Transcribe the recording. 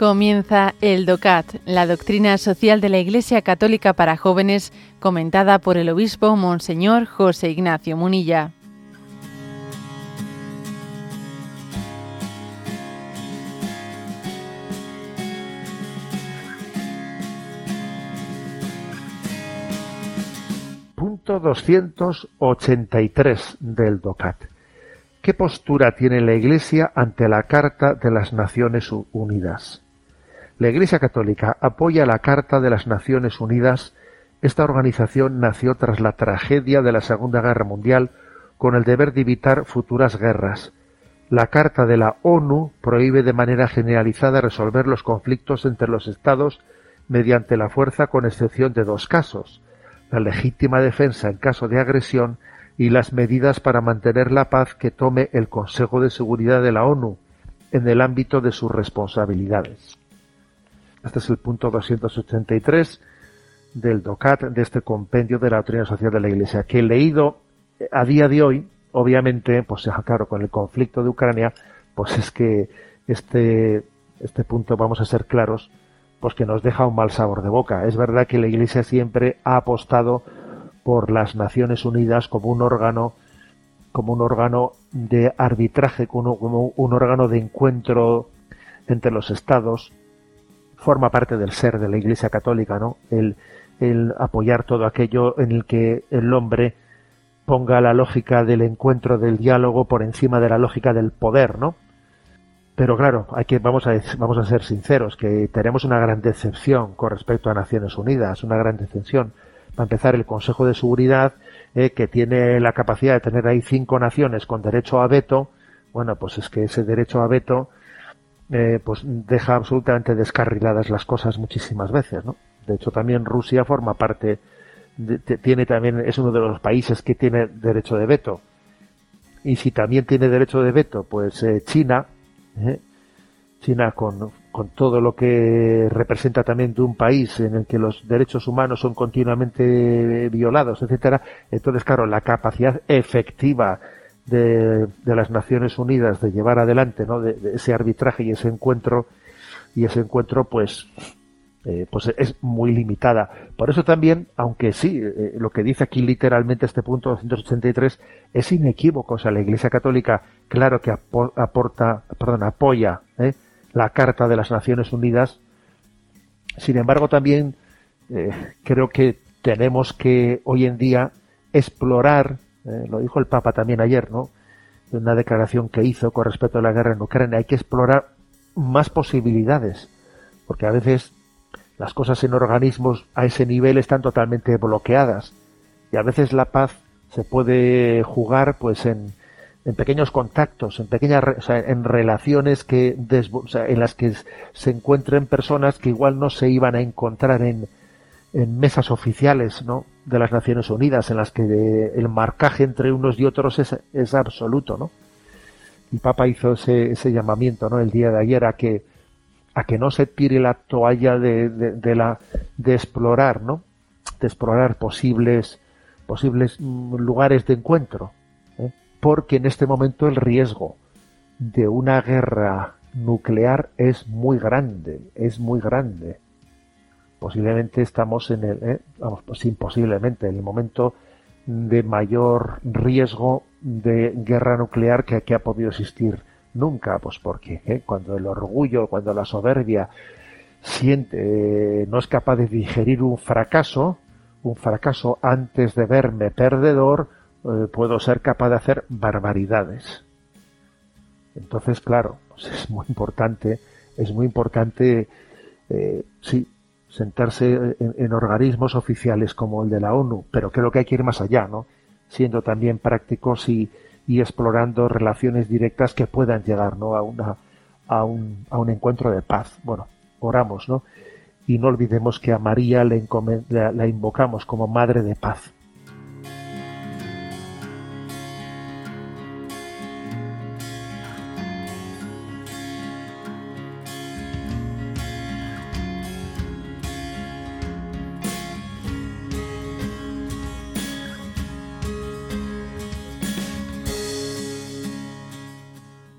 Comienza el DOCAT, la doctrina social de la Iglesia Católica para jóvenes, comentada por el obispo Monseñor José Ignacio Munilla. Punto 283 del DOCAT. ¿Qué postura tiene la Iglesia ante la Carta de las Naciones Unidas? La Iglesia Católica apoya la Carta de las Naciones Unidas. Esta organización nació tras la tragedia de la Segunda Guerra Mundial con el deber de evitar futuras guerras. La Carta de la ONU prohíbe de manera generalizada resolver los conflictos entre los Estados mediante la fuerza con excepción de dos casos la legítima defensa en caso de agresión y las medidas para mantener la paz que tome el Consejo de Seguridad de la ONU en el ámbito de sus responsabilidades. Este es el punto 283 del DOCAT, de este compendio de la doctrina social de la Iglesia, que he leído a día de hoy, obviamente, pues claro, con el conflicto de Ucrania, pues es que este, este punto, vamos a ser claros, pues que nos deja un mal sabor de boca. Es verdad que la Iglesia siempre ha apostado por las Naciones Unidas como un órgano como un órgano de arbitraje, como un órgano de encuentro entre los estados, forma parte del ser de la Iglesia Católica, ¿no? El, el apoyar todo aquello en el que el hombre ponga la lógica del encuentro, del diálogo por encima de la lógica del poder, ¿no? Pero claro, hay que, vamos a, vamos a ser sinceros, que tenemos una gran decepción con respecto a Naciones Unidas, una gran decepción. Para empezar, el Consejo de Seguridad, eh, que tiene la capacidad de tener ahí cinco naciones con derecho a veto, bueno, pues es que ese derecho a veto eh, pues deja absolutamente descarriladas las cosas muchísimas veces, ¿no? De hecho, también Rusia forma parte, tiene también, es uno de los países que tiene derecho de veto. Y si también tiene derecho de veto, pues eh, China, ¿eh? China con, con todo lo que representa también de un país en el que los derechos humanos son continuamente violados, etcétera. Entonces, claro, la capacidad efectiva de, las Naciones Unidas de llevar adelante ¿no? de, ese arbitraje y ese encuentro y ese encuentro pues eh, pues es muy limitada por eso también aunque sí eh, lo que dice aquí literalmente este punto 283 es inequívoco o sea la Iglesia Católica claro que aporta perdón apoya ¿eh? la Carta de las Naciones Unidas sin embargo también creo que tenemos que hoy en día explorar eh, lo dijo el Papa también ayer, ¿no? En una declaración que hizo con respecto a la guerra en Ucrania. Hay que explorar más posibilidades, porque a veces las cosas en organismos a ese nivel están totalmente bloqueadas y a veces la paz se puede jugar pues en, en pequeños contactos, en pequeñas, en relaciones que en las que se encuentren personas que igual no se iban a encontrar en, en mesas oficiales ¿no? De las Naciones Unidas en las que el marcaje entre unos y otros es, es absoluto ¿no? el Papa hizo ese, ese, llamamiento ¿no? el día de ayer a que a que no se tire la toalla de, de, la de explorar ¿no? de explorar posibles posibles mm, lugares de encuentro ¿eh? porque en este momento el riesgo de una guerra nuclear es muy grande es muy grande posiblemente estamos en el, eh, vamos, pues imposiblemente, en el momento de mayor riesgo de guerra nuclear que, que ha podido existir nunca, pues porque eh, cuando el orgullo, cuando la soberbia siente, eh, no es capaz de digerir un fracaso, un fracaso antes de verme perdedor, puedo ser capaz de hacer barbaridades. Entonces, claro, pues es muy importante, es muy importante, sí, sentarse en, organismos oficiales como el de la ONU, pero creo que hay que ir más allá, ¿no? Siendo también prácticos y, explorando relaciones directas que puedan llegar, ¿no? A una, a un, a un encuentro de paz. Bueno, oramos, ¿no? Y no olvidemos que a María le la invocamos como Madre de Paz.